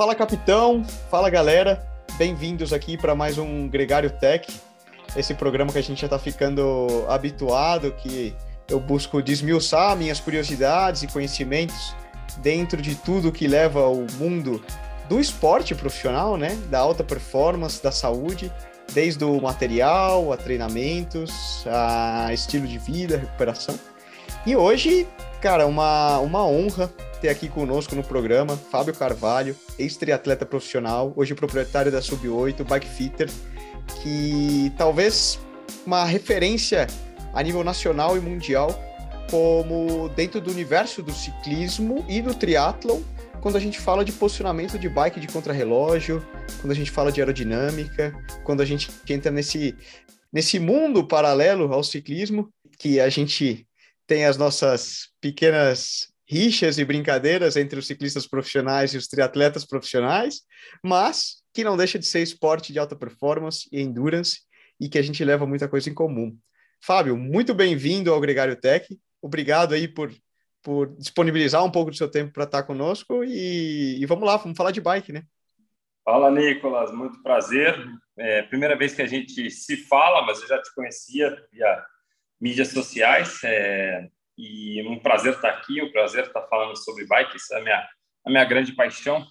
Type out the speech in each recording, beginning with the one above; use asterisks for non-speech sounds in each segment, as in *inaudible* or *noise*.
Fala capitão, fala galera, bem-vindos aqui para mais um Gregário Tech, esse programa que a gente já está ficando habituado, que eu busco desmiuçar minhas curiosidades e conhecimentos dentro de tudo que leva ao mundo do esporte profissional, né? Da alta performance, da saúde, desde o material, a treinamentos, a estilo de vida, recuperação. E hoje, cara, uma, uma honra ter aqui conosco no programa Fábio Carvalho, ex-triatleta profissional, hoje proprietário da Sub-8, Bike Fitter, que talvez uma referência a nível nacional e mundial como dentro do universo do ciclismo e do triatlon, quando a gente fala de posicionamento de bike de contrarrelógio, quando a gente fala de aerodinâmica, quando a gente entra nesse, nesse mundo paralelo ao ciclismo, que a gente tem as nossas pequenas rixas e brincadeiras entre os ciclistas profissionais e os triatletas profissionais, mas que não deixa de ser esporte de alta performance e endurance e que a gente leva muita coisa em comum. Fábio, muito bem-vindo ao Gregário Tech. Obrigado aí por, por disponibilizar um pouco do seu tempo para estar conosco e, e, vamos lá, vamos falar de bike, né? Fala, Nicolas, muito prazer. É, primeira vez que a gente se fala, mas eu já te conhecia via mídias sociais. É, e um prazer estar aqui, um prazer estar falando sobre bike, é a minha, a minha grande paixão.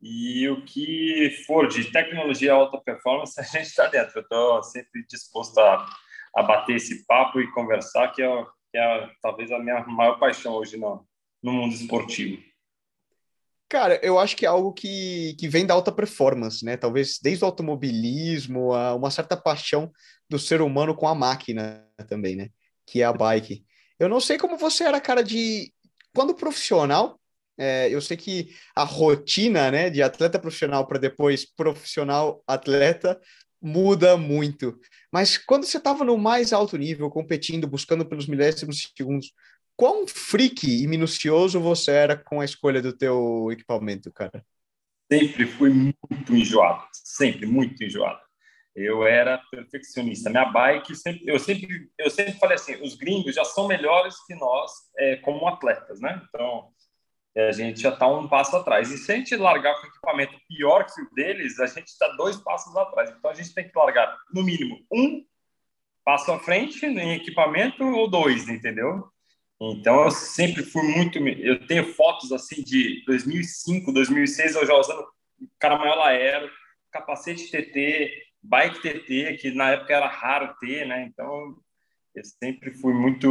E o que for de tecnologia alta performance, *laughs* a gente está dentro. Eu estou sempre disposto a, a bater esse papo e conversar, que é, que é talvez a minha maior paixão hoje no, no mundo esportivo. Cara, eu acho que é algo que, que vem da alta performance, né? Talvez desde o automobilismo, a uma certa paixão do ser humano com a máquina também, né? Que é a bike. Eu não sei como você era, cara, de. Quando profissional, é, eu sei que a rotina né, de atleta profissional para depois profissional atleta muda muito. Mas quando você estava no mais alto nível, competindo, buscando pelos milésimos segundos, quão freak e minucioso você era com a escolha do teu equipamento, cara? Sempre fui muito enjoado, sempre muito enjoado eu era perfeccionista. Minha bike, sempre, eu, sempre, eu sempre falei assim: os gringos já são melhores que nós é, como atletas, né? Então, a gente já está um passo atrás. E se a gente largar com equipamento pior que o deles, a gente está dois passos atrás. Então, a gente tem que largar, no mínimo, um passo à frente em equipamento ou dois, entendeu? Então, eu sempre fui muito. Eu tenho fotos assim de 2005, 2006, eu já usando caramanhola aero, capacete TT, bike TT, que na época era raro ter, né? Então, eu sempre fui muito,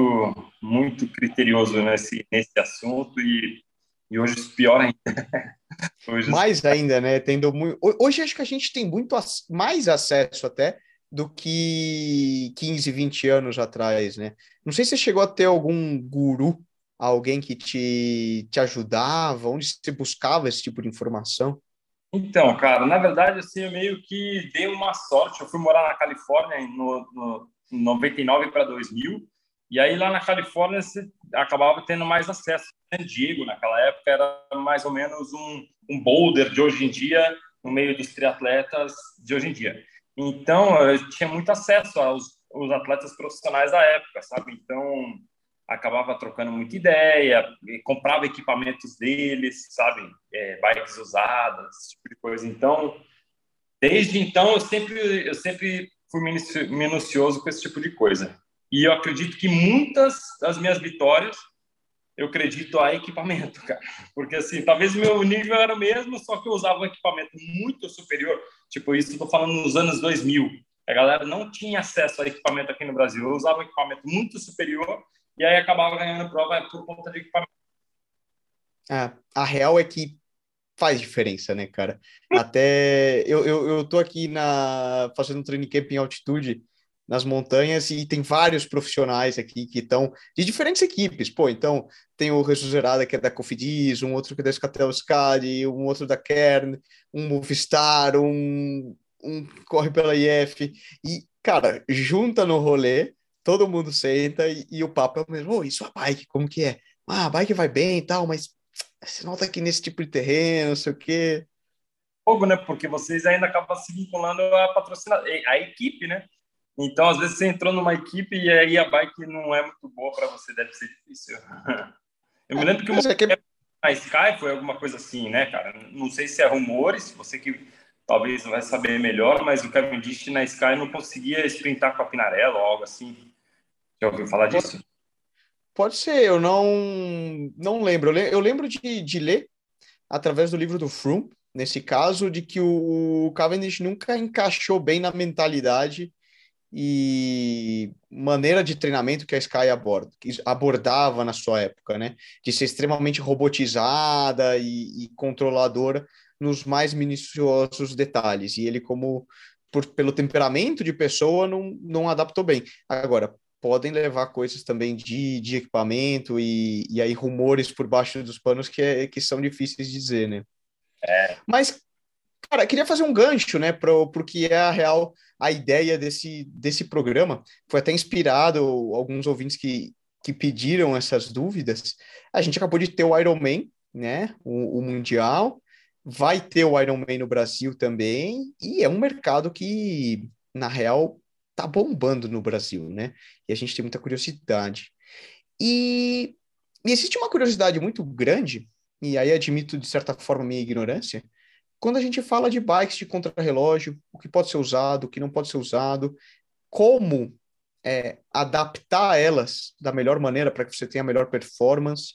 muito criterioso nesse, nesse assunto e, e hoje pior ainda. *laughs* hoje... Mais ainda, né? Tendo muito... Hoje acho que a gente tem muito mais acesso até do que 15, 20 anos atrás, né? Não sei se você chegou a ter algum guru, alguém que te, te ajudava, onde você buscava esse tipo de informação? Então, cara, na verdade, assim, eu meio que dei uma sorte. Eu fui morar na Califórnia no, no 99 para 2000, e aí lá na Califórnia você acabava tendo mais acesso. San Diego, naquela época, era mais ou menos um, um boulder de hoje em dia, no meio dos triatletas de hoje em dia. Então, eu tinha muito acesso aos, aos atletas profissionais da época, sabe? Então, acabava trocando muita ideia, comprava equipamentos deles, sabe, é, bikes usadas, esse tipo de coisa. Então, desde então eu sempre eu sempre fui minucioso com esse tipo de coisa. E eu acredito que muitas das minhas vitórias eu acredito a equipamento, *laughs* cara. Porque assim, talvez meu nível era o mesmo, só que eu usava um equipamento muito superior. Tipo, isso tô falando nos anos 2000. A galera não tinha acesso a equipamento aqui no Brasil. Eu usava um equipamento muito superior e aí acabava ganhando prova por conta de equipamento. É, a real é que faz diferença, né, cara? *laughs* Até eu, eu, eu tô aqui na fazendo um training camp em altitude nas montanhas e tem vários profissionais aqui que estão de diferentes equipes. Pô, então tem o Resuserada que é da Cofidis, um outro que é da Scatel Scadi, um outro da Kern, um Movistar, um, um corre pela IF. E, cara, junta no rolê todo mundo senta e, e o papo é o mesmo. Oh, isso a bike, como que é? Ah, a bike vai bem e tal, mas você nota que nesse tipo de terreno, não sei o quê. Fogo, né? Porque vocês ainda acabam se vinculando a patrocinar a equipe, né? Então, às vezes, você entrou numa equipe e aí a bike não é muito boa para você, deve ser difícil. *laughs* Eu me lembro que uma... é que... na Sky foi alguma coisa assim, né, cara? Não sei se é rumores, você que talvez vai saber melhor, mas o Cavendish na Sky não conseguia sprintar com a Pinarello ou algo assim. Já ouviu falar disso? Pode, ser, eu não, não lembro. Eu lembro de, de ler através do livro do Froome, nesse caso, de que o Cavendish nunca encaixou bem na mentalidade e maneira de treinamento que a Sky aborda, abordava na sua época, né? De ser extremamente robotizada e, e controladora nos mais minuciosos detalhes. E ele, como por, pelo temperamento de pessoa, não, não adaptou bem. Agora, podem levar coisas também de, de equipamento e, e aí rumores por baixo dos panos que, é, que são difíceis de dizer, né? É. Mas, cara, queria fazer um gancho, né, para o que é a real a ideia desse, desse programa. Foi até inspirado alguns ouvintes que, que pediram essas dúvidas. A gente acabou de ter o Iron Man, né, o, o Mundial, vai ter o Iron Man no Brasil também, e é um mercado que, na real, tá bombando no Brasil, né? E a gente tem muita curiosidade. E, e existe uma curiosidade muito grande, e aí admito de certa forma minha ignorância, quando a gente fala de bikes de contrarrelógio, o que pode ser usado, o que não pode ser usado, como é, adaptar elas da melhor maneira para que você tenha a melhor performance.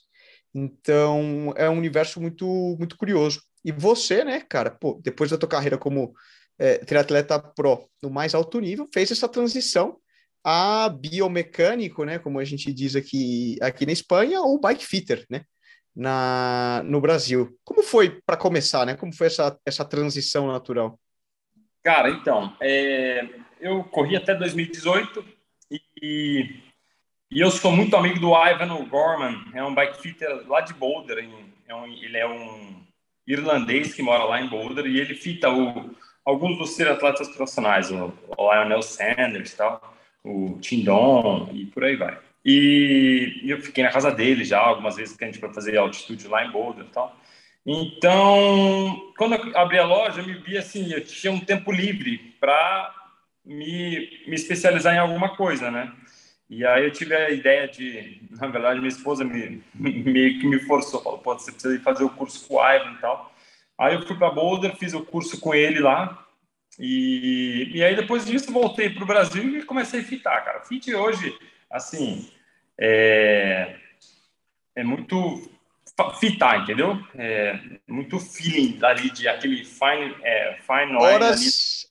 Então, é um universo muito, muito curioso. E você, né, cara, pô, depois da tua carreira como é, triatleta pro no mais alto nível, fez essa transição a biomecânico, né, como a gente diz aqui, aqui na Espanha, ou bike fitter, né? na, no Brasil. Como foi para começar, né? Como foi essa, essa transição natural? Cara, então, é, eu corri até 2018 e, e eu sou muito amigo do Ivan Gorman, é um bike fitter lá de Boulder. É um, ele é um irlandês que mora lá em Boulder e ele fita o, alguns dos atletas profissionais, o, Lionel Sanders, tal, o Tindon e por aí vai. E eu fiquei na casa dele já algumas vezes que a gente foi fazer altitude lá em Boulder e tal. Então, quando eu abri a loja, eu me vi assim, eu tinha um tempo livre para me, me especializar em alguma coisa, né? E aí eu tive a ideia de, na verdade, minha esposa me *laughs* meio que me forçou, falou, pô, você precisa ir fazer o curso com o Ivan e tal. Aí eu fui para Boulder, fiz o curso com ele lá, e, e aí depois disso voltei para o Brasil e comecei a fitar, cara. Fit hoje, assim, é, é muito fitar, entendeu? É muito feeling ali de aquele fine, é, fine horas,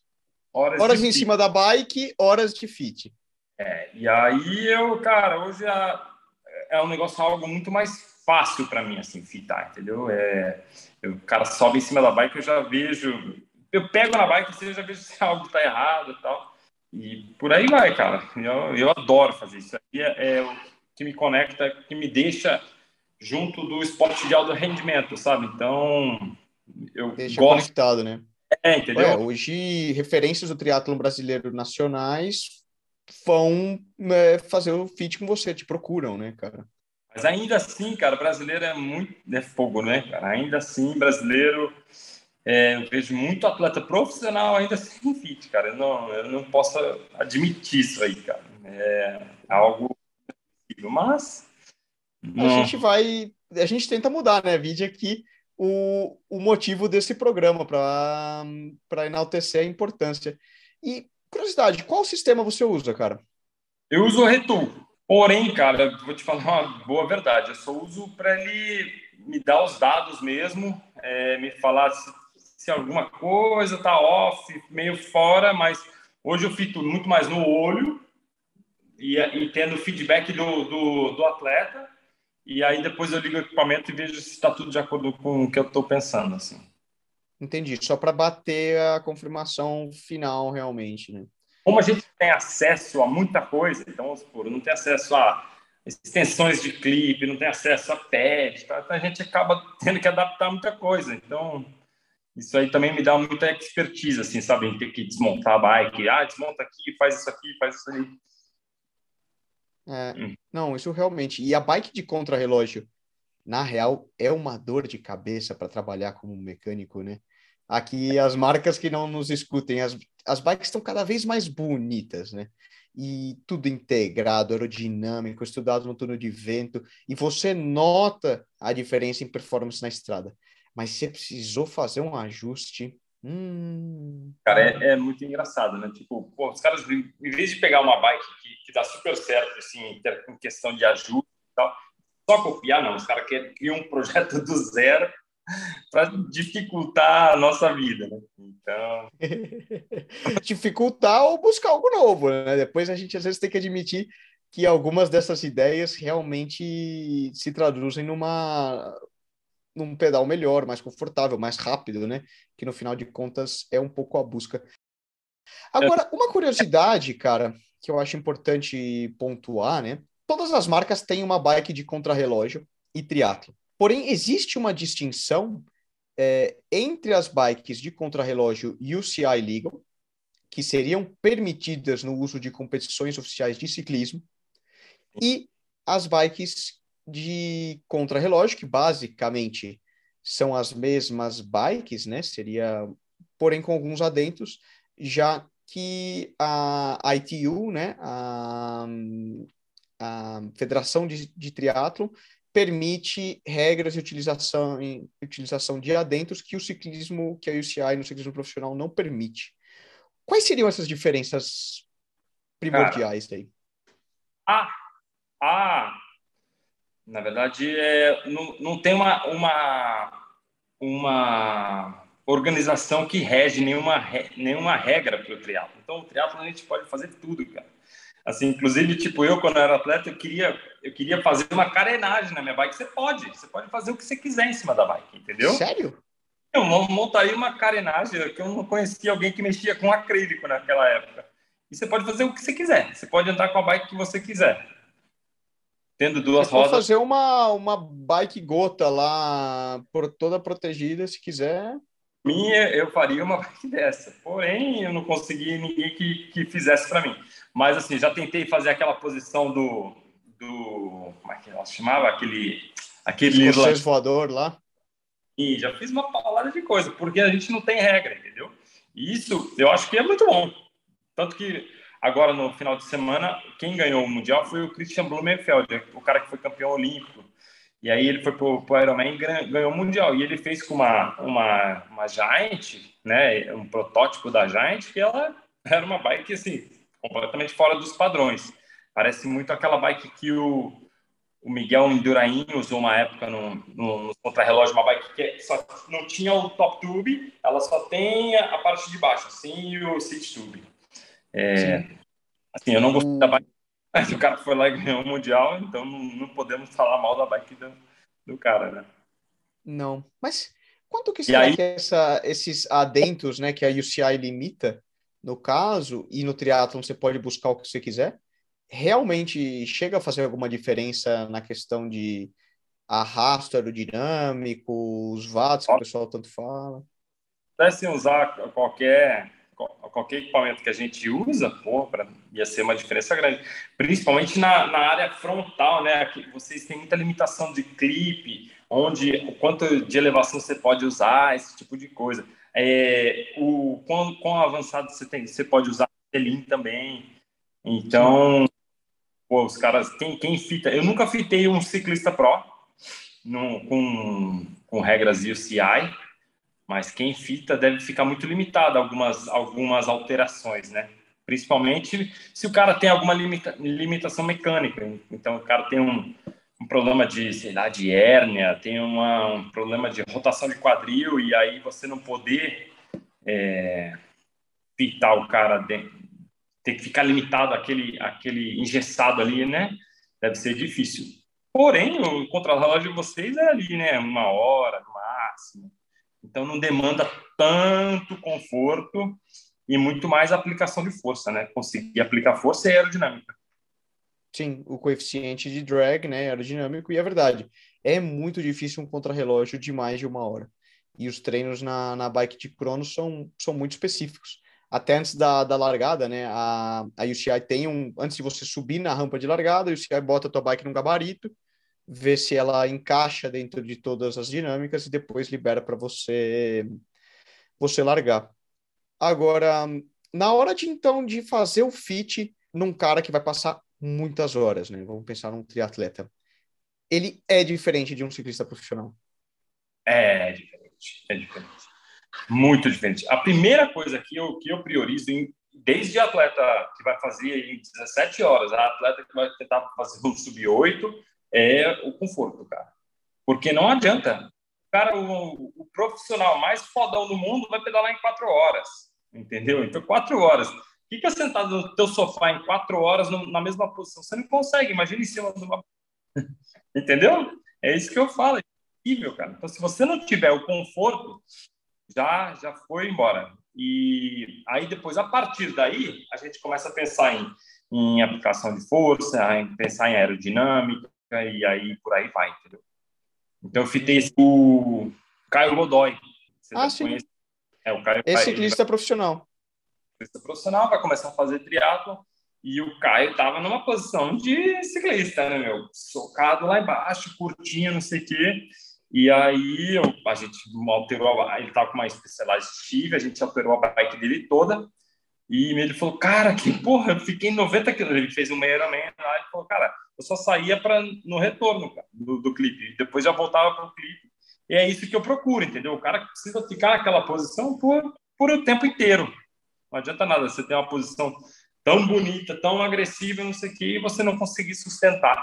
horas, horas em fit. cima da bike, horas de fit. É, e aí eu, cara, hoje é, é um negócio algo muito mais fácil para mim assim fitar, entendeu? É, eu, o cara sobe em cima da bike, eu já vejo, eu pego na bike, assim, eu já vejo *laughs* se algo tá errado e tal. E por aí vai, cara. Eu, eu adoro fazer isso. Aí é, é que me conecta, que me deixa junto do esporte de alto rendimento, sabe? Então, eu deixa gosto... conectado, né? É, entendeu? Hoje, referências do triatlo brasileiro nacionais vão né, fazer o fit com você, te procuram, né, cara? Mas ainda assim, cara, brasileiro é muito é fogo, né, cara? Ainda assim, brasileiro, é, eu vejo muito atleta profissional ainda *laughs* sem fit, cara. Eu não, eu não posso admitir isso aí, cara. É algo possível, mas. A gente vai. A gente tenta mudar, né? Vide aqui o, o motivo desse programa para enaltecer a importância. E, curiosidade, qual sistema você usa, cara? Eu uso o Retul. Porém, cara, vou te falar uma boa verdade. Eu só uso para ele me dar os dados mesmo, é, me falar se, se alguma coisa tá off, meio fora, mas hoje eu fico muito mais no olho e, e tendo feedback do, do, do, atleta, e aí depois eu ligo o equipamento e vejo se está tudo de acordo com o que eu estou pensando. Assim. Entendi, só para bater a confirmação final realmente, né? Como a gente tem acesso a muita coisa, então, vamos supor, não tem acesso a extensões de clipe, não tem acesso a pad, tá? então a gente acaba tendo que adaptar muita coisa. Então, isso aí também me dá muita expertise, assim, sabe? Em ter que desmontar a bike. Ah, desmonta aqui, faz isso aqui, faz isso aí. É, hum. Não, isso realmente. E a bike de contrarrelógio, na real, é uma dor de cabeça para trabalhar como mecânico, né? Aqui as marcas que não nos escutem, as, as bikes estão cada vez mais bonitas, né? E tudo integrado, aerodinâmico, estudado no túnel de vento, e você nota a diferença em performance na estrada. Mas você precisou fazer um ajuste. Hum... Cara, é, é, muito engraçado, né? Tipo, pô, os caras, em vez de pegar uma bike que, que dá super certo, assim, em questão de ajuste e tal, só copiar, não. Os caras criam um projeto do zero *laughs* para dificultar a nossa vida, né? Então. *laughs* dificultar ou buscar algo novo, né? Depois a gente às vezes tem que admitir que algumas dessas ideias realmente se traduzem numa num pedal melhor, mais confortável, mais rápido, né? Que no final de contas é um pouco a busca. Agora, uma curiosidade, cara, que eu acho importante pontuar, né? Todas as marcas têm uma bike de contrarrelógio e triatlo. Porém, existe uma distinção é, entre as bikes de contrarrelógio UCI Legal, que seriam permitidas no uso de competições oficiais de ciclismo, e as bikes de contrarrelógio, que basicamente são as mesmas bikes, né? Seria, porém com alguns adentos, já que a ITU, né, a, a Federação de, de Triatlo, permite regras de utilização, em, utilização de adentos que o ciclismo, que a UCI no ciclismo profissional não permite. Quais seriam essas diferenças primordiais Cara, daí? Ah, ah, na verdade, é, não, não tem uma, uma, uma organização que rege nenhuma, nenhuma regra para o triatlo. Então, o triatlo a gente pode fazer tudo, cara. Assim, inclusive, tipo, eu, quando eu era atleta, eu queria, eu queria fazer uma carenagem na minha bike. Você pode, você pode fazer o que você quiser em cima da bike, entendeu? Sério? Eu montaria uma carenagem, que eu não conhecia alguém que mexia com acrílico naquela época. E você pode fazer o que você quiser. Você pode andar com a bike que você quiser. Tendo duas você rodas. Pode fazer uma, uma bike gota lá, por, toda protegida, se quiser. Minha, eu faria uma *laughs* bike dessa. Porém, eu não consegui ninguém que, que fizesse para mim. Mas, assim, já tentei fazer aquela posição do. Do como é que ela chamava? Aquele. Aquele Escocês voador lá. E já fiz uma palavra de coisa, porque a gente não tem regra, entendeu? E isso eu acho que é muito bom. Tanto que agora no final de semana, quem ganhou o Mundial foi o Christian Blumenfeld, o cara que foi campeão olímpico. E aí ele foi pro, pro Ironman e ganhou o Mundial. E ele fez com uma, uma, uma Giant, né, um protótipo da Giant, que ela era uma bike assim, completamente fora dos padrões. Parece muito aquela bike que o, o Miguel Indurain usou uma época no, no, no contrarrelógio, uma bike que só não tinha o top tube, ela só tem a, parte de baixo, assim, e o seat tube. É, assim, eu não gostei da bike, *laughs* mas o cara foi lá e ganhou o Mundial, então não, não podemos falar mal da bike do, do cara, né? Não, mas quanto que será aí... que essa, esses adentos, né, que a UCI limita, no caso, e no triatlon você pode buscar o que você quiser, realmente chega a fazer alguma diferença na questão de arrasto aerodinâmico, os watts que o pessoal tanto fala? Pudessem usar qualquer qualquer equipamento que a gente usa, pô, pra, ia ser uma diferença grande. Principalmente na, na área frontal, né? Aqui, vocês têm muita limitação de clipe, onde o quanto de elevação você pode usar, esse tipo de coisa. É, o quão, quão avançado você tem, você pode usar Selim também. Então, pô, os caras, quem, quem fita, eu nunca fitei um ciclista pro no, com, com regras UCI, mas quem fita deve ficar muito limitado a algumas, algumas alterações, né? Principalmente se o cara tem alguma limita, limitação mecânica. Então, o cara tem um, um problema de, sei lá, de hérnia, tem uma, um problema de rotação de quadril, e aí você não poder é, fitar o cara, dentro, ter que ficar limitado àquele, àquele engessado ali, né? Deve ser difícil. Porém, o contrarrelógio de vocês é ali, né? Uma hora no máximo. Então, não demanda tanto conforto e muito mais aplicação de força, né? Conseguir aplicar força e aerodinâmica. Sim, o coeficiente de drag, né, aerodinâmico, e é verdade, é muito difícil um contrarrelógio de mais de uma hora. E os treinos na, na bike de crono são, são muito específicos. Até antes da, da largada, né, a, a UCI tem um, antes de você subir na rampa de largada, a UCI bota a tua bike num gabarito, vê se ela encaixa dentro de todas as dinâmicas e depois libera para você você largar. Agora, na hora de então de fazer o fit num cara que vai passar muitas horas, né? Vamos pensar num triatleta. Ele é diferente de um ciclista profissional. É diferente, é diferente. Muito diferente. A primeira coisa que eu, que eu priorizo, em, desde atleta que vai fazer em 17 horas, a atleta que vai tentar fazer um sub-8, é o conforto, cara. Porque não adianta. Cara, o, o, profissional mais fodão do mundo vai pedalar em quatro horas, entendeu? Então, quatro horas. Fica sentado no teu sofá em quatro horas no, na mesma posição. Você não consegue. Imagina em cima de uma... *laughs* entendeu? É isso que eu falo. É impossível, cara. Então, se você não tiver o conforto, já, já foi embora. E aí, depois, a partir daí, a gente começa a pensar em, em aplicação de força, em pensar em aerodinâmica, e aí por aí vai, entendeu? Então, eu fitei o Caio Godoy. ah, sim. Conhece? É, o Caio Esse ciclista vai... profissional. Ciclista profissional, vai começar a fazer triatlo e o Caio estava numa posição de ciclista, né, meu? Socado lá embaixo, curtinho, não sei o quê. E aí a gente alterou, ele estava com uma Specialized Steve, a gente alterou a bike dele toda. E ele falou, cara, que porra, eu fiquei em 90 quilômetros. Ele fez um Ironman lá, ele falou, cara, eu só saía para no retorno cara, do, do clipe. Depois já voltava para o clipe. E é isso que eu procuro, entendeu? O cara precisa ficar naquela posição por, por o tempo inteiro. Não adianta nada você ter uma posição tão bonita, tão agressiva, não sei o que, e você não conseguir sustentar.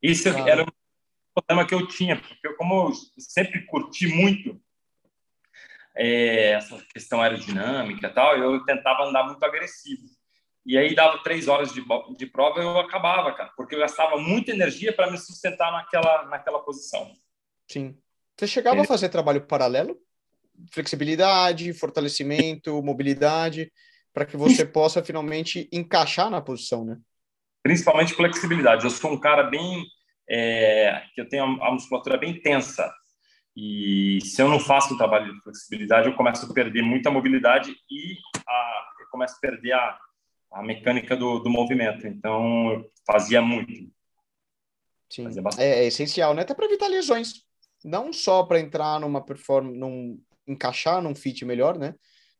Isso ah. era problema que eu tinha, porque como eu sempre curti muito é, essa questão aerodinâmica e tal, eu tentava andar muito agressivo. E aí dava três horas de, de prova eu acabava, cara, porque eu gastava muita energia para me sustentar naquela, naquela posição. Sim. Você chegava é. a fazer trabalho paralelo? Flexibilidade, fortalecimento, mobilidade, para que você possa finalmente encaixar na posição, né? Principalmente flexibilidade. Eu sou um cara bem é, que eu tenho a musculatura bem tensa. E se eu não faço o trabalho de flexibilidade, eu começo a perder muita mobilidade e a, eu começo a perder a, a mecânica do, do movimento. Então, eu fazia muito. Sim, é, é, essencial, né? Até para evitar lesões. Não só para entrar numa performance, num, encaixar num fit melhor, né?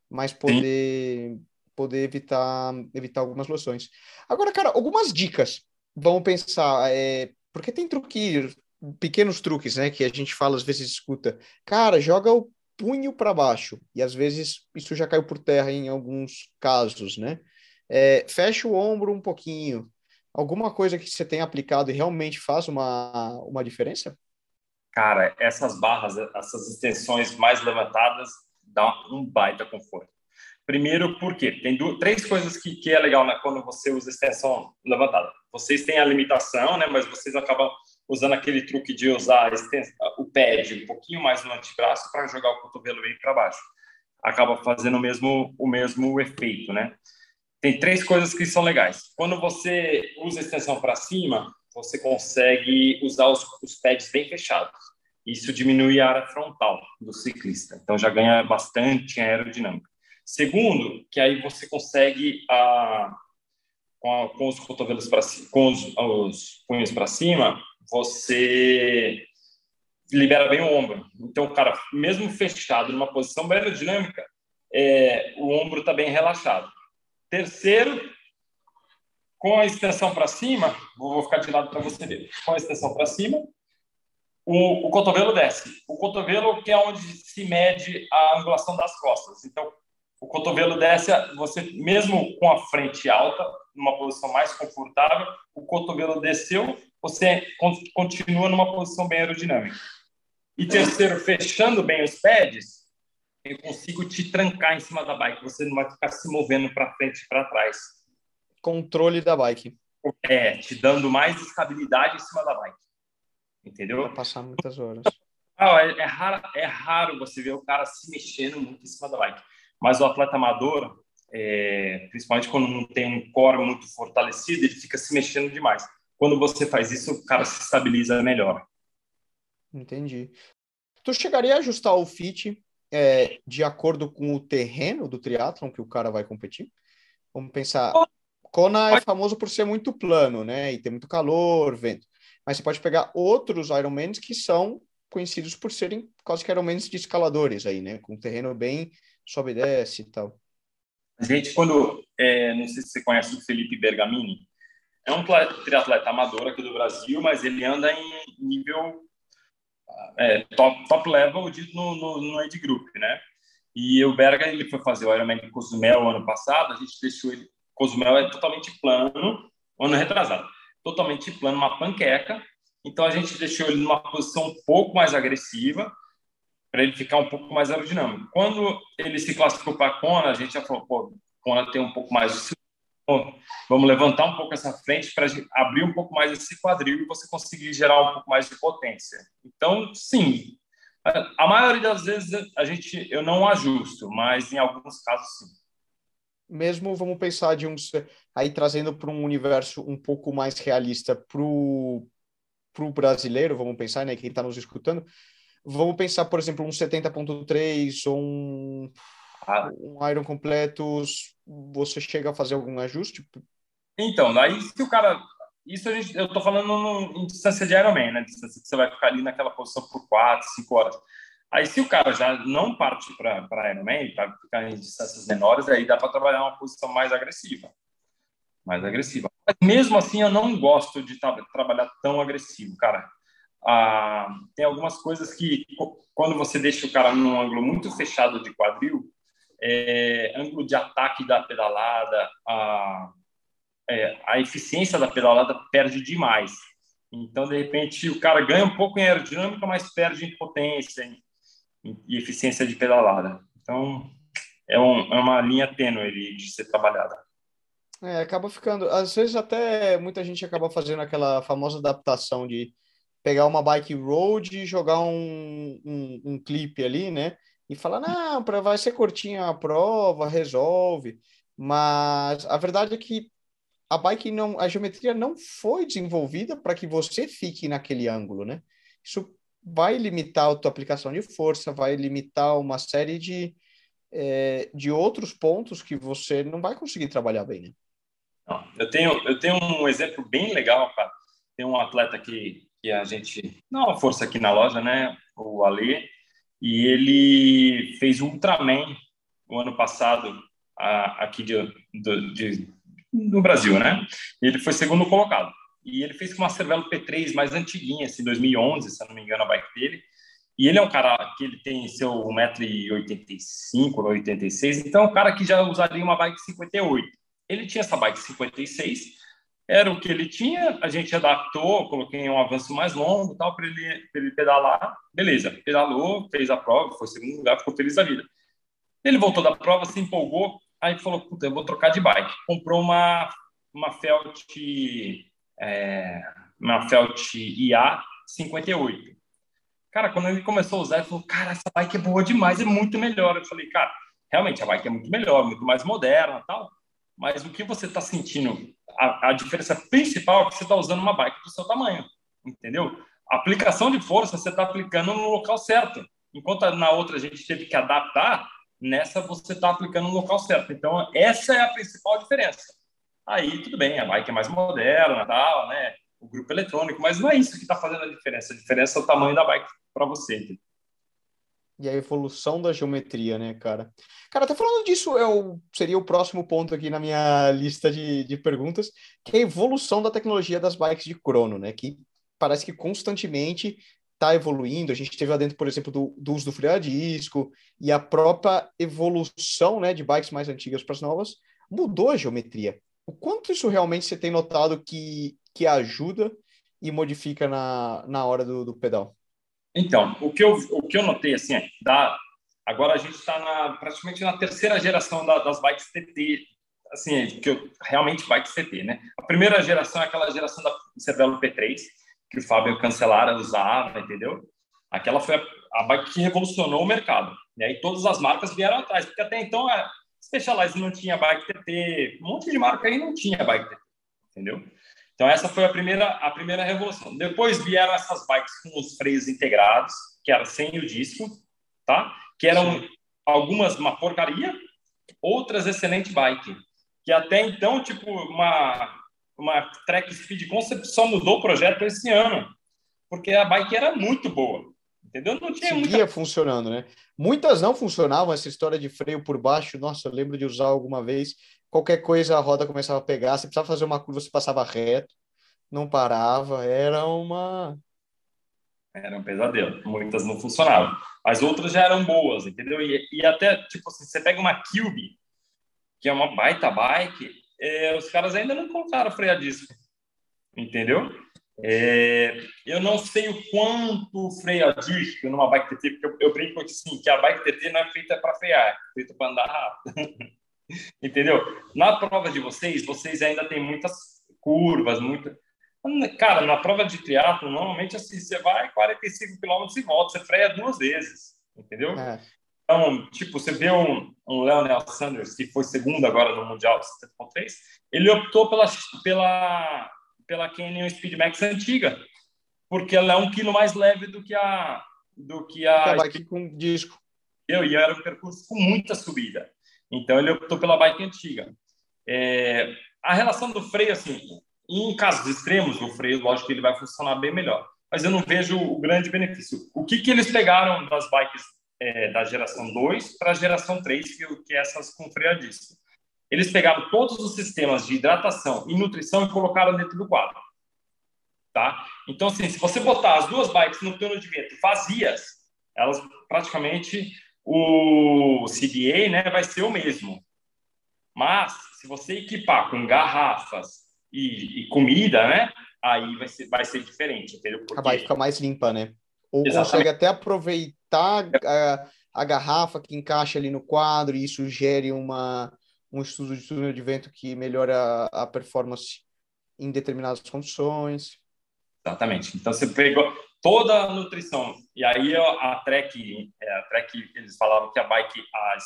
Mas poder, poder evitar, evitar algumas lesões. Agora, cara, algumas dicas. Vamos pensar, é, porque tem truques, pequenos truques, né? Que a gente fala, às vezes escuta. Cara, joga o punho para baixo. E às vezes isso já caiu por terra em alguns casos, né? É, fecha o ombro um pouquinho. Alguma coisa que você tem aplicado e realmente faz uma, uma diferença? Cara, essas barras, essas extensões mais levantadas, dá um baita conforto. Primeiro, por quê? Tem duas, três coisas que, que é legal né, quando você usa extensão levantada. Vocês têm a limitação, né, mas vocês acabam usando aquele truque de usar extensão, o pad um pouquinho mais no antebraço para jogar o cotovelo bem para baixo. Acaba fazendo o mesmo, o mesmo efeito, né? Tem três coisas que são legais. Quando você usa extensão para cima, você consegue usar os, os pads bem fechados. Isso diminui a área frontal do ciclista. Então já ganha bastante aerodinâmica. Segundo, que aí você consegue, ah, com, a, com, os cotovelos para com os, os punhos para cima, você libera bem o ombro. Então, o cara, mesmo fechado numa posição bem aerodinâmica, é, o ombro está bem relaxado. Terceiro, com a extensão para cima, vou ficar de lado para você ver. Com a extensão para cima, o, o, cotovelo desce. O cotovelo que é onde se mede a angulação das costas. Então, o cotovelo desce, você mesmo com a frente alta, numa posição mais confortável, o cotovelo desceu, você continua numa posição bem aerodinâmica. E terceiro, fechando bem os pads, eu consigo te trancar em cima da bike, você não vai ficar se movendo para frente e para trás. Controle da bike. É, te dando mais estabilidade em cima da bike. Entendeu? Vai passar muitas horas. Ah, é, é, raro, é raro você ver o cara se mexendo muito em cima da bike. Mas o atleta amador, é, principalmente quando não tem um core muito fortalecido, ele fica se mexendo demais. Quando você faz isso, o cara se estabiliza melhor. Entendi. Tu chegaria a ajustar o fit é, de acordo com o terreno do triatlon que o cara vai competir? Vamos pensar. Kona é famoso por ser muito plano, né? E ter muito calor, vento. Mas você pode pegar outros Ironmans que são conhecidos por serem quase que eram menos de escaladores aí, né? Com terreno bem sobe e desce e tal. A gente, quando, é, não sei se você conhece o Felipe Bergamini, é um triatleta amador aqui do Brasil, mas ele anda em nível é, top, top level de, no, no, no age group, né? E o Berga, ele foi fazer o Ironman Cozumel ano passado, a gente deixou ele... Cozumel é totalmente plano, ano retrasado, totalmente plano, uma panqueca, então a gente deixou ele numa posição um pouco mais agressiva, para ele ficar um pouco mais aerodinâmico. Quando ele se classificou para a Kona, a gente já falou, pô, Kona tem um pouco mais de vamos levantar um pouco essa frente para abrir um pouco mais esse quadril e você conseguir gerar um pouco mais de potência. Então, sim, a maioria das vezes a gente eu não ajusto, mas em alguns casos sim. Mesmo vamos pensar de uns aí trazendo para um universo um pouco mais realista para o brasileiro, vamos pensar, né, quem está nos escutando, Vamos pensar, por exemplo, um 70.3 ou um, ah. um Iron completo. Você chega a fazer algum ajuste? Então, daí se o cara. Isso gente, eu estou falando no, em distância de Ironman, né? Distância que você vai ficar ali naquela posição por 4, 5 horas. Aí, se o cara já não parte para Ironman, para ficar em distâncias menores, aí dá para trabalhar uma posição mais agressiva. Mais agressiva. Mesmo assim, eu não gosto de tra trabalhar tão agressivo, cara ah, tem algumas coisas que, quando você deixa o cara num ângulo muito fechado de quadril, é, ângulo de ataque da pedalada, a, é, a eficiência da pedalada perde demais. Então, de repente, o cara ganha um pouco em aerodinâmica, mas perde em potência e eficiência de pedalada. Então, é, um, é uma linha tênue de ser trabalhada. É, acaba ficando. Às vezes, até muita gente acaba fazendo aquela famosa adaptação de pegar uma bike road e jogar um, um, um clipe ali, né? E falar, não, pra, vai ser curtinha a prova, resolve. Mas a verdade é que a bike não, a geometria não foi desenvolvida para que você fique naquele ângulo, né? Isso vai limitar a tua aplicação de força, vai limitar uma série de, é, de outros pontos que você não vai conseguir trabalhar bem, né? Eu tenho eu tenho um exemplo bem legal, cara. Tem um atleta que que a gente dá uma força aqui na loja, né? O Ale, e ele fez Ultraman o ano passado a, aqui de, de, de, no Brasil, né? Ele foi segundo colocado. E ele fez com uma Cervelo P3 mais antiguinha, assim, 2011, se eu não me engano, a bike dele. E ele é um cara que ele tem seu 1,85m, 86 então é um cara que já usaria uma bike 58. Ele tinha essa bike 56 era o que ele tinha, a gente adaptou, coloquei um avanço mais longo tal para ele, ele pedalar. Beleza, pedalou, fez a prova, foi segundo lugar, ficou feliz da vida. Ele voltou da prova, se empolgou, aí falou: Puta, eu vou trocar de bike. Comprou uma, uma Felt, é, uma Felt IA 58. Cara, quando ele começou a usar, ele falou: Cara, essa bike é boa demais, é muito melhor. Eu falei: Cara, realmente a bike é muito melhor, muito mais moderna tal. Mas o que você está sentindo a, a diferença principal é que você está usando uma bike do seu tamanho, entendeu? A aplicação de força você está aplicando no local certo. Enquanto na outra a gente teve que adaptar, nessa você está aplicando no local certo. Então, essa é a principal diferença. Aí, tudo bem, a bike é mais moderna, tal, né? O grupo eletrônico, mas não é isso que está fazendo a diferença. A diferença é o tamanho da bike para você. E a evolução da geometria, né, cara? Cara, até falando disso, é o, seria o próximo ponto aqui na minha lista de, de perguntas, que é a evolução da tecnologia das bikes de crono, né? Que parece que constantemente está evoluindo. A gente teve lá dentro, por exemplo, do, do uso do freio a disco e a própria evolução né, de bikes mais antigas para as novas mudou a geometria. O quanto isso realmente você tem notado que, que ajuda e modifica na, na hora do, do pedal? Então, o que eu, o que eu notei, assim, é, da, agora a gente está praticamente na terceira geração da, das bikes TT, assim, é, que eu, realmente bikes TT, né? A primeira geração é aquela geração da Cervelo P3, que o Fábio Cancelara usava, entendeu? Aquela foi a, a bike que revolucionou o mercado. E aí todas as marcas vieram atrás, porque até então a Specialized não tinha bike TT, um monte de marca aí não tinha bike TT, entendeu? Então essa foi a primeira a primeira revolução. Depois vieram essas bikes com os freios integrados, que era sem o disco, tá? Que eram algumas uma porcaria, outras excelente bike. Que até então tipo uma uma Track Speed Concept só mudou o projeto esse ano, porque a bike era muito boa. Entendeu? Não tinha Seguia muita... funcionando, né? Muitas não funcionavam, essa história de freio por baixo. Nossa, eu lembro de usar alguma vez. Qualquer coisa a roda começava a pegar. Você precisava fazer uma curva, você passava reto, não parava. Era uma. Era um pesadelo. Muitas não funcionavam. As outras já eram boas, entendeu? E, e até, tipo assim, você pega uma Cube, que é uma baita bike, é, os caras ainda não colocaram freio a disco, entendeu? É, eu não sei o quanto freio a disco numa bike TT, porque eu, eu brinco assim, que a bike TT não é feita para frear, é feita para andar rápido. *laughs* *laughs* Entendeu? Na prova de vocês, vocês ainda tem muitas curvas, muita. Cara, na prova de triatlo, normalmente assim, você vai 45 km e volta, você freia duas vezes, entendeu? É. Então, tipo, você vê um, um Leonel Sanders, que foi segundo agora no Mundial 73, ele optou pela, pela pela Canyon Speed Max antiga, porque ela é um quilo mais leve do que a do que a, a bike com disco. Eu e era um percurso com muita subida. Então ele optou pela bike antiga. É, a relação do freio, assim, em casos extremos, o freio, lógico que ele vai funcionar bem melhor. Mas eu não vejo o grande benefício. O que, que eles pegaram das bikes é, da geração 2 para a geração 3, que, que é essas com freio a disco? Eles pegaram todos os sistemas de hidratação e nutrição e colocaram dentro do quadro. Tá? Então, assim, se você botar as duas bikes no túnel de vento vazias, elas praticamente o CDA né, vai ser o mesmo. Mas, se você equipar com garrafas e, e comida, né, aí vai ser, vai ser diferente, entendeu? Porque... A fica mais limpa, né? Ou Exatamente. consegue até aproveitar a, a garrafa que encaixa ali no quadro e isso gere uma, um estudo de túnel de vento que melhora a performance em determinadas condições. Exatamente. Então você pegou toda a nutrição e aí a Trek, é, a Trek eles falavam que a bike a,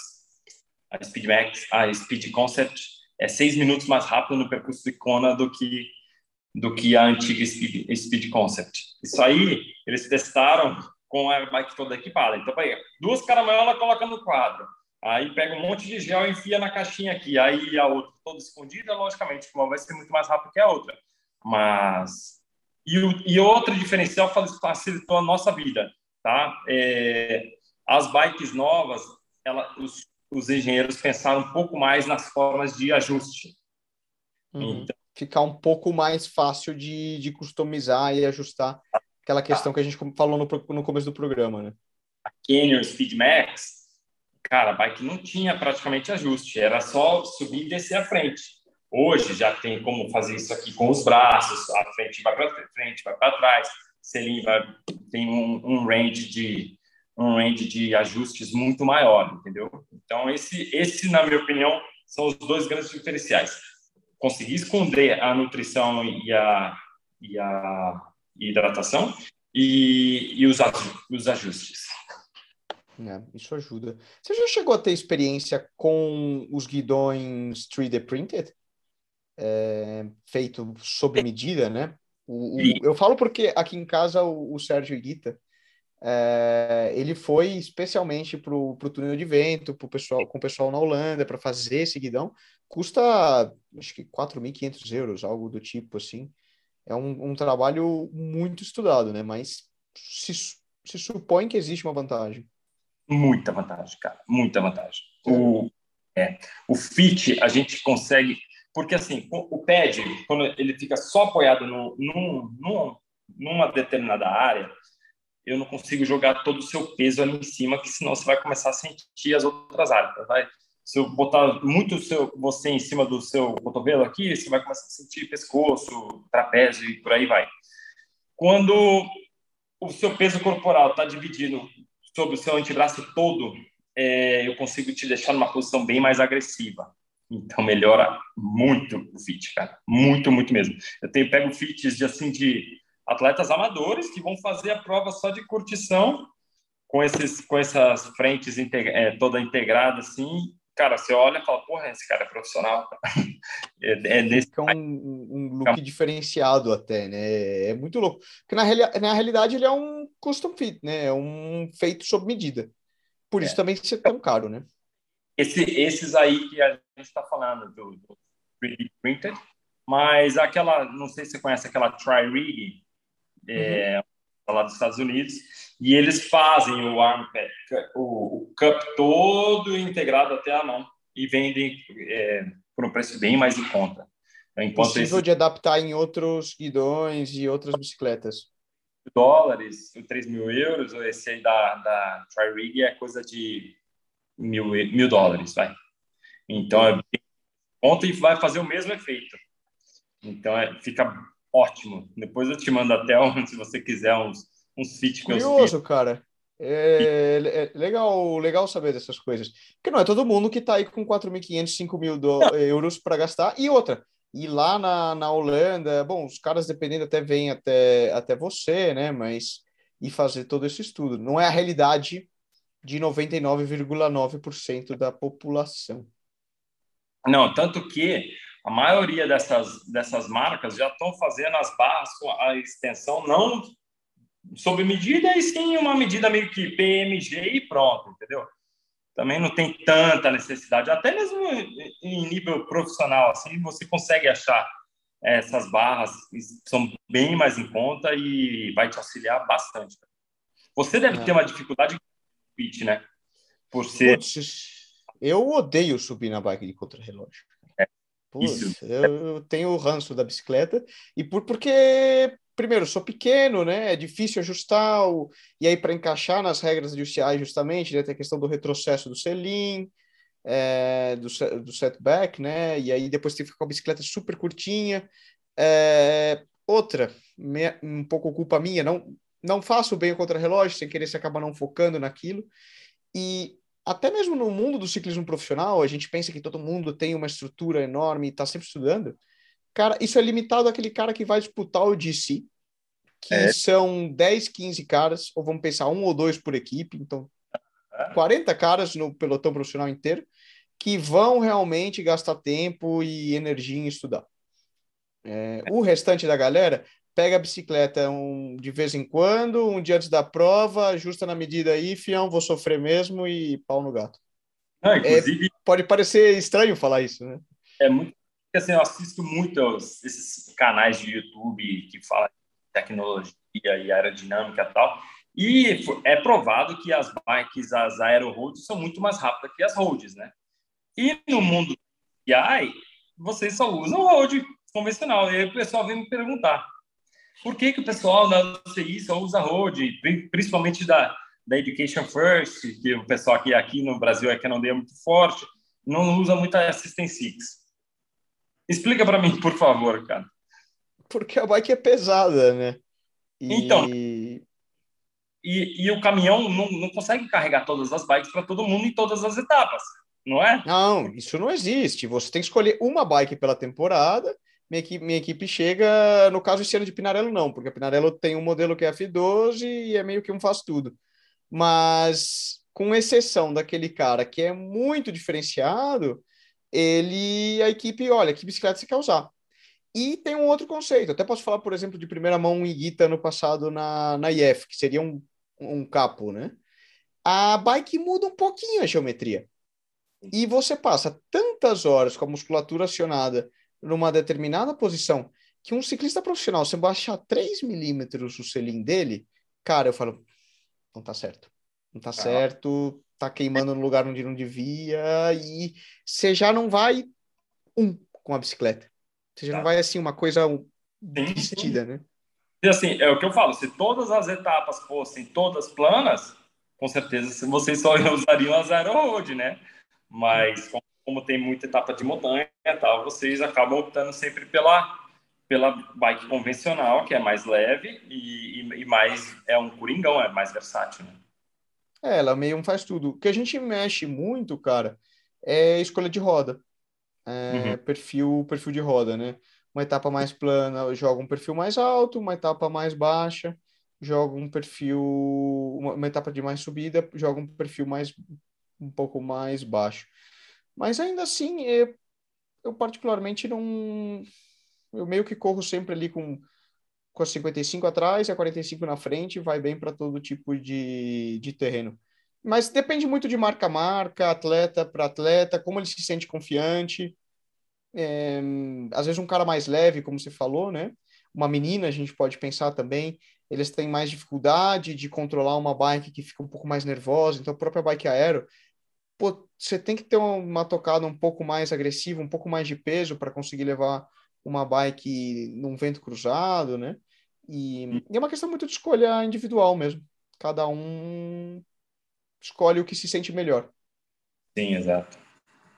a Speed Max, a Speed Concept é seis minutos mais rápido no percurso de Kona do que do que a antiga Speed, Speed Concept. Isso aí eles testaram com a bike toda equipada. Então, aí, duas caramelas coloca no quadro Aí pega um monte de gel e enfia na caixinha aqui. Aí a outra toda escondida, logicamente, uma vai ser muito mais rápido que a outra. Mas. E, o, e outro diferencial facilitou a nossa vida, tá? É, as bikes novas, ela, os, os engenheiros pensaram um pouco mais nas formas de ajuste. Uhum. Então, Ficar um pouco mais fácil de, de customizar e ajustar aquela questão que a gente falou no, no começo do programa, né? A Canyon Speed Max, cara, a bike não tinha praticamente ajuste, era só subir e descer a frente. Hoje já tem como fazer isso aqui com os braços, a frente vai para frente, vai para trás, selim vai tem um, um, range de um range de ajustes muito maior, entendeu? Então esse esse na minha opinião são os dois grandes diferenciais. Conseguir esconder a nutrição e a e a hidratação e, e os, os ajustes. É, isso ajuda. Você já chegou a ter experiência com os guidões 3D printed? É, feito sob medida, né? O, o, eu falo porque aqui em casa o, o Sérgio Guita, é, ele foi especialmente para o túnel de vento, pro pessoal, com o pessoal na Holanda, para fazer esse guidão. Custa, acho que 4.500 euros, algo do tipo assim. É um, um trabalho muito estudado, né? Mas se, se supõe que existe uma vantagem. Muita vantagem, cara, muita vantagem. O, é, o fit a gente consegue, porque assim, o pad, quando ele fica só apoiado no, num, num, numa determinada área, eu não consigo jogar todo o seu peso ali em cima, que senão você vai começar a sentir as outras áreas. Vai, se eu botar muito seu, você em cima do seu cotovelo aqui, você vai começar a sentir pescoço, trapézio e por aí vai. Quando o seu peso corporal está dividido sobre o seu antebraço todo, é, eu consigo te deixar numa posição bem mais agressiva. Então melhora muito o fit, cara. Muito, muito mesmo. Eu tenho pego fits de assim de atletas amadores que vão fazer a prova só de curtição com esses com essas frentes integra é, toda integrada assim. Cara, você olha e fala, porra, esse cara é profissional. *laughs* é, é nesse... é um, um look diferenciado até, né? É muito louco. Porque na, reali na realidade ele é um custom fit, né? É um feito sob medida. Por isso é. também ser tão caro, né? Esse, esses aí que a gente está falando do, do 3D printed, mas aquela, não sei se você conhece aquela Tri-Rig, é, uhum. lá dos Estados Unidos, e eles fazem o arm o, o cup todo integrado até a mão e vendem é, por um preço bem mais em conta. Enquanto possível esse... de adaptar em outros guidões e outras bicicletas. Dólares, 3 mil euros, esse aí da, da Tri-Rig é coisa de mil, mil dólares, vai. Então, é e vai fazer o mesmo efeito. Então, é, fica ótimo. Depois eu te mando até, um, *laughs* se você quiser, uns, uns fit Curioso, cara. É, é, legal, legal saber dessas coisas. Porque não é todo mundo que está aí com 4.500, 5 mil euros para gastar. E outra, e lá na, na Holanda, bom, os caras dependendo até vêm até, até você, né? Mas e fazer todo esse estudo. Não é a realidade de 99,9% da população. Não, tanto que a maioria dessas, dessas marcas já estão fazendo as barras com a extensão não sob medida e sim uma medida meio que PMG e pronto, entendeu? Também não tem tanta necessidade, até mesmo em nível profissional, assim, você consegue achar essas barras são bem mais em conta e vai te auxiliar bastante. Você deve é. ter uma dificuldade com pitch, né? Por ser. Eu odeio subir na bike de contra-relógio. É, Putz, eu, eu tenho o ranço da bicicleta e por porque primeiro, sou pequeno, né? É difícil ajustar, o... e aí para encaixar nas regras de UCI justamente, né? tem a questão do retrocesso do selim, é, do, do setback, né? E aí depois tem que ficar com a bicicleta super curtinha. É, outra, me... um pouco culpa minha, não, não faço bem o contra-relógio, sem querer se acaba não focando naquilo. E até mesmo no mundo do ciclismo profissional, a gente pensa que todo mundo tem uma estrutura enorme e está sempre estudando. Cara, isso é limitado àquele cara que vai disputar o DC, que é. são 10, 15 caras, ou vamos pensar um ou dois por equipe, então 40 caras no pelotão profissional inteiro, que vão realmente gastar tempo e energia em estudar. É, o restante da galera pega a bicicleta um, de vez em quando, um dia antes da prova, ajusta na medida aí, fião, vou sofrer mesmo e pau no gato. Ah. É, pode parecer estranho falar isso, né? É muito assim, eu assisto muito aos, esses canais de YouTube que falam de tecnologia e aerodinâmica e tal. E é provado que as bikes, as aero-roads, são muito mais rápidas que as roads, né? E no mundo AI, vocês só usam road convencional. E aí o pessoal vem me perguntar, por que, que o pessoal da UCI só usa road, principalmente da, da Education First, que o pessoal aqui, aqui no Brasil é que não deu muito forte, não usa muito a Assistance Six. Explica para mim, por favor, cara. Porque a bike é pesada, né? E... Então, e, e o caminhão não, não consegue carregar todas as bikes para todo mundo em todas as etapas, não é? Não, isso não existe. Você tem que escolher uma bike pela temporada. Minha equipe, minha equipe chega, no caso esse ano de Pinarello não, porque a Pinarello tem um modelo que é F12 e é meio que um faz tudo. Mas com exceção daquele cara que é muito diferenciado, ele, a equipe, olha, que bicicleta você quer usar. E tem um outro conceito, até posso falar, por exemplo, de primeira mão um Iguita no passado na, na IF, que seria um, um capo, né? A bike muda um pouquinho a geometria. E você passa tantas horas com a musculatura acionada numa determinada posição que um ciclista profissional, se baixar 3 milímetros o selim dele, cara, eu falo, não tá certo. Não tá ah. certo, tá queimando no lugar onde não devia, e você já não vai um com a bicicleta. Você já tá. não vai assim, uma coisa vestida, né? E assim, é o que eu falo, se todas as etapas fossem todas planas, com certeza vocês só *laughs* usariam a Zero Road, né? Mas como, como tem muita etapa de montanha e tal, vocês acabam optando sempre pela pela bike convencional, que é mais leve e, e, e mais é um coringão, é mais versátil, né? É, ela meio faz tudo. O que a gente mexe muito, cara, é escolha de roda. É, uhum. perfil, perfil de roda, né? Uma etapa mais plana, joga um perfil mais alto, uma etapa mais baixa, joga um perfil, uma, uma etapa de mais subida, joga um perfil mais um pouco mais baixo. Mas ainda assim, eu, eu particularmente não. Eu meio que corro sempre ali com com a 55 atrás e a 45 na frente, vai bem para todo tipo de, de terreno. Mas depende muito de marca a marca, atleta para atleta, como ele se sente confiante. É, às vezes um cara mais leve, como você falou, né? Uma menina, a gente pode pensar também, eles têm mais dificuldade de controlar uma bike que fica um pouco mais nervosa, então a própria bike aero, pô, você tem que ter uma tocada um pouco mais agressiva, um pouco mais de peso para conseguir levar uma bike num vento cruzado, né? E, e é uma questão muito de escolha individual mesmo. Cada um escolhe o que se sente melhor. Sim, exato.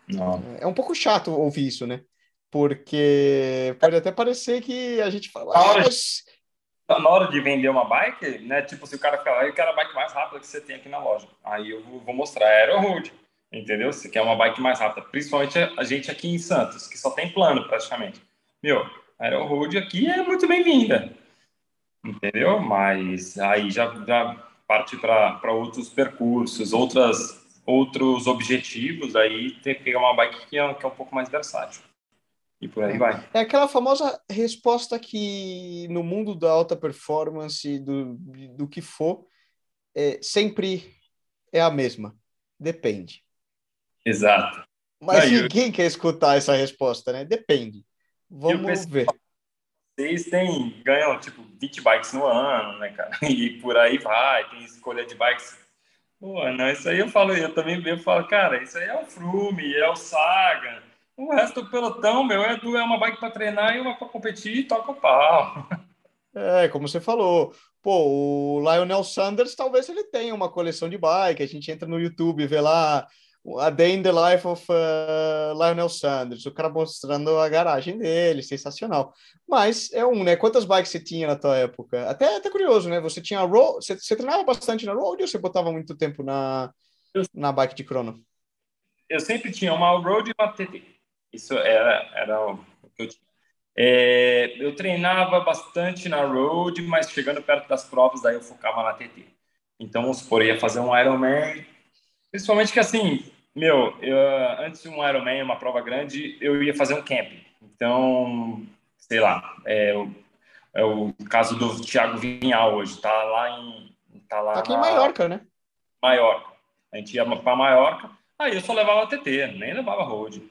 Não. É um pouco chato ouvir isso, né? Porque pode até parecer que a gente fala. Na hora, ah, mas... na hora de vender uma bike, né? Tipo, se o cara falar, eu quero a bike mais rápida que você tem aqui na loja. Aí eu vou mostrar a Aero Road, entendeu? Se quer uma bike mais rápida. Principalmente a gente aqui em Santos, que só tem plano praticamente. Meu, a Aero Road aqui é muito bem-vinda, entendeu? Mas aí já, já parte para outros percursos, outras outros objetivos, aí tem que pegar uma bike que é, que é um pouco mais versátil. E por aí é. vai. É aquela famosa resposta que no mundo da alta performance, do, do que for, é, sempre é a mesma. Depende. Exato. Mas Não, ninguém eu... quer escutar essa resposta, né? Depende. Vamos ver. Vocês têm, ganham tipo 20 bikes no ano, né, cara? *laughs* E por aí vai, tem escolha de bikes Pô, não, isso aí eu falo, eu também eu falo, cara, isso aí é o Frume, é o Saga. O resto do pelotão, meu, é, é uma bike para treinar e uma para competir e toca o pau. É, como você falou, pô, o Lionel Sanders talvez ele tenha uma coleção de bike, a gente entra no YouTube e vê lá a Day in the Life of uh, Lionel Sanders, o cara mostrando a garagem dele, sensacional. Mas é um, né? Quantas bikes você tinha na tua época? Até, até curioso, né? Você tinha road, você, você treinava bastante na road ou você botava muito tempo na, na bike de crono? Eu sempre tinha uma road e uma TT. Isso era, era o que eu tinha. É, eu treinava bastante na road, mas chegando perto das provas, daí eu focava na TT. Então, vamos supor, ia fazer um Ironman, principalmente que assim, meu, eu, antes de um Ironman, uma prova grande, eu ia fazer um camping. Então, sei lá, é, é o caso do Thiago Vinhal hoje, tá lá em... Tá, lá tá aqui na... em Maiorca, né? Maiorca. A gente ia para Maiorca, aí eu só levava TT, nem levava road.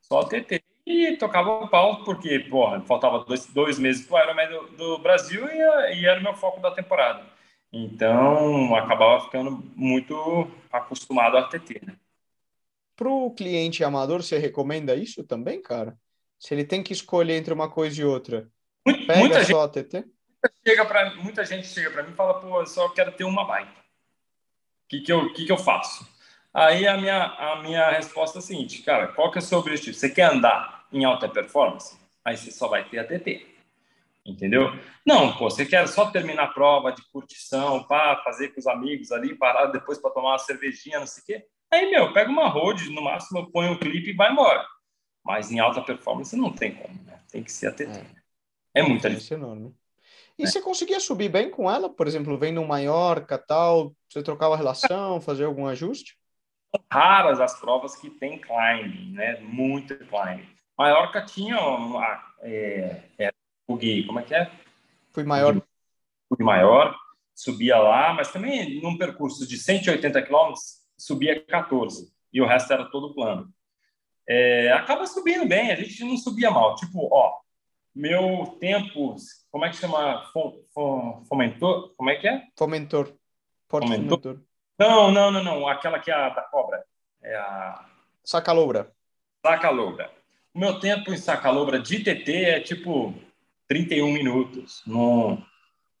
Só TT e tocava o pau, porque, porra, faltava dois, dois meses para o Ironman do, do Brasil e, e era o meu foco da temporada. Então, acabava ficando muito acostumado a TT, né? Para o cliente amador, você recomenda isso também, cara? Se ele tem que escolher entre uma coisa e outra, muita, pega muita só gente, a TT? Chega pra, muita gente chega para mim e fala, pô, eu só quero ter uma bike. O que, que, eu, que, que eu faço? Aí a minha, a minha resposta é a seguinte, cara, qual que é o seu objetivo? Você quer andar em alta performance? Aí você só vai ter a TT. Entendeu? Não, pô, você quer só terminar a prova de curtição, para fazer com os amigos ali, parar depois para tomar uma cervejinha, não sei o quê. Aí, meu, pega uma road, no máximo põe um clipe e vai embora. Mas em alta performance não tem como, né? Tem que ser ATT. É, é muita diferença. enorme. E é. você conseguia subir bem com ela? Por exemplo, vem no Maiorca, tal, você trocava a relação, fazer algum ajuste? Raras as provas que tem climbing, né? Muito climbing. Maiorca tinha uma, é, é, como é que é? Fui maior. Fui maior, subia lá, mas também num percurso de 180 quilômetros, subia 14 e o resto era todo plano. É, acaba subindo bem, a gente não subia mal. Tipo, ó, meu tempo, como é que chama? Fom, fom, fomentor? Como é que é? Fomentor. Fomentor. fomentor. Não, não, não, não. Aquela que é a da cobra. É a. Sacaloura. Sacaloura. O meu tempo em Sacaloura de TT é tipo 31 minutos. Não,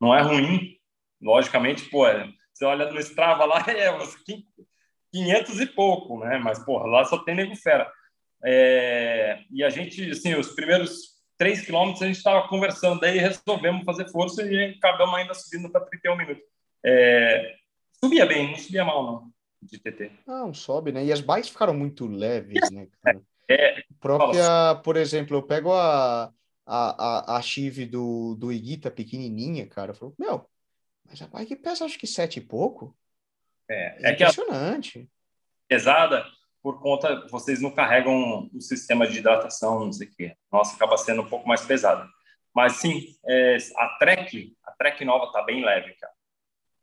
não é ruim. Logicamente, pô, é, você olha no Strava lá, *laughs* é uns 500 e pouco, né? Mas, porra, lá só tem nego fera. É, e a gente, assim, os primeiros 3 quilômetros a gente estava conversando, daí resolvemos fazer força e acabamos ainda subindo para 31 minutos. É, subia bem, não subia mal, não, de TT. Não, sobe, né? E as bikes ficaram muito leves, né? *laughs* É, própria, por exemplo, eu pego a, a, a, a Chive do, do Iguita pequenininha, cara, eu falo, meu, mas a bike pesa acho que sete e pouco. É, é, é pesada por conta, vocês não carregam o sistema de hidratação, não sei o quê. Nossa, acaba sendo um pouco mais pesada. Mas sim, é, a Trek, a Trek nova tá bem leve, cara.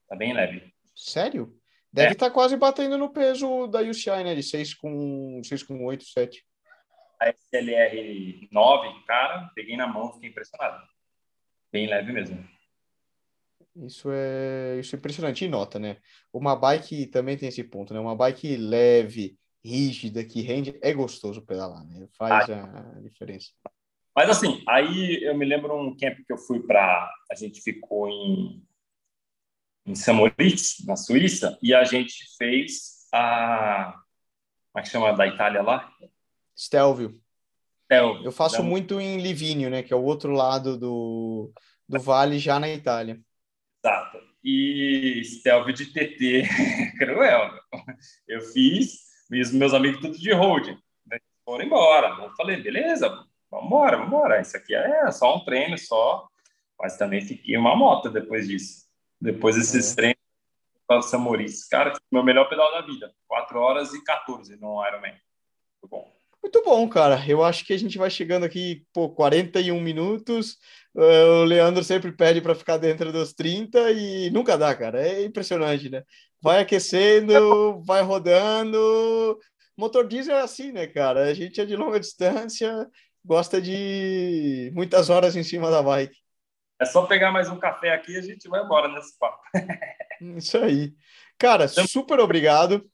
Tá bem leve. Sério? Deve estar é. tá quase batendo no peso da UCI, né? De 6 com, 6 com 8, 7. A SLR 9, cara, peguei na mão, fiquei impressionado. Bem leve mesmo. Isso é, isso é impressionante. E nota, né? Uma bike também tem esse ponto, né? Uma bike leve, rígida, que rende, é gostoso pedalar, né? Faz a diferença. Mas assim, aí eu me lembro um camp que eu fui para. A gente ficou em, em Samoritz, na Suíça, e a gente fez a. Como é que chama da Itália lá? Stelvio. Stelvio. Eu faço Não. muito em Livigno, né? Que é o outro lado do, do vale, já na Itália. Exato. E Stelvio de TT, *laughs* cruel. Eu fiz, os meus amigos tudo de holding. Foram embora. Eu falei, beleza, vamos embora, vamos embora. Isso aqui é só um treino, só. Mas também fiquei uma moto depois disso. Depois desses é. treinos para o Samoris. Cara, meu melhor pedal da vida. 4 horas e 14 no Ironman. Muito bom. Muito bom, cara. Eu acho que a gente vai chegando aqui, pô, 41 minutos. Uh, o Leandro sempre pede para ficar dentro dos 30 e nunca dá, cara. É impressionante, né? Vai aquecendo, vai rodando. Motor diesel é assim, né, cara? A gente é de longa distância, gosta de muitas horas em cima da bike. É só pegar mais um café aqui e a gente vai embora nesse papo. Isso aí. Cara, super obrigado.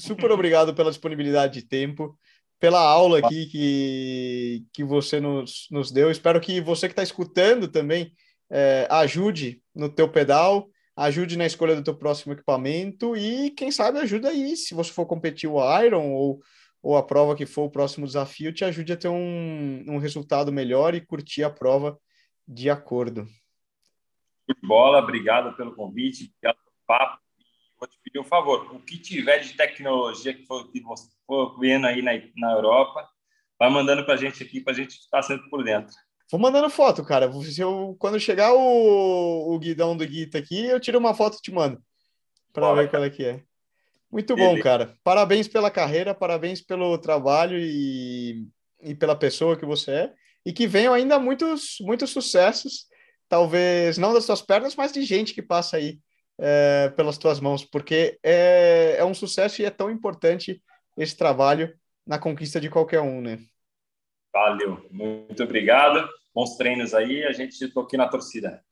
Super obrigado pela disponibilidade de tempo, pela aula aqui que, que você nos, nos deu. Espero que você que está escutando também é, ajude no teu pedal, ajude na escolha do teu próximo equipamento e, quem sabe, ajuda aí, se você for competir o Iron ou, ou a prova que for o próximo desafio, te ajude a ter um, um resultado melhor e curtir a prova de acordo. Bola, obrigado pelo convite, obrigado pelo papo vou te pedir um favor. O que tiver de tecnologia que for, que for vendo aí na, na Europa, vai mandando para a gente aqui, para a gente estar sempre por dentro. Vou mandando foto, cara. Se eu, quando chegar o, o guidão do Guita aqui, eu tiro uma foto e te mando. Para ver qual é que é. Muito bom, cara. Parabéns pela carreira, parabéns pelo trabalho e, e pela pessoa que você é. E que venham ainda muitos, muitos sucessos. Talvez não das suas pernas, mas de gente que passa aí é, pelas tuas mãos, porque é, é um sucesso e é tão importante esse trabalho na conquista de qualquer um, né? Valeu, muito obrigado. Bons treinos aí, a gente estou aqui na torcida.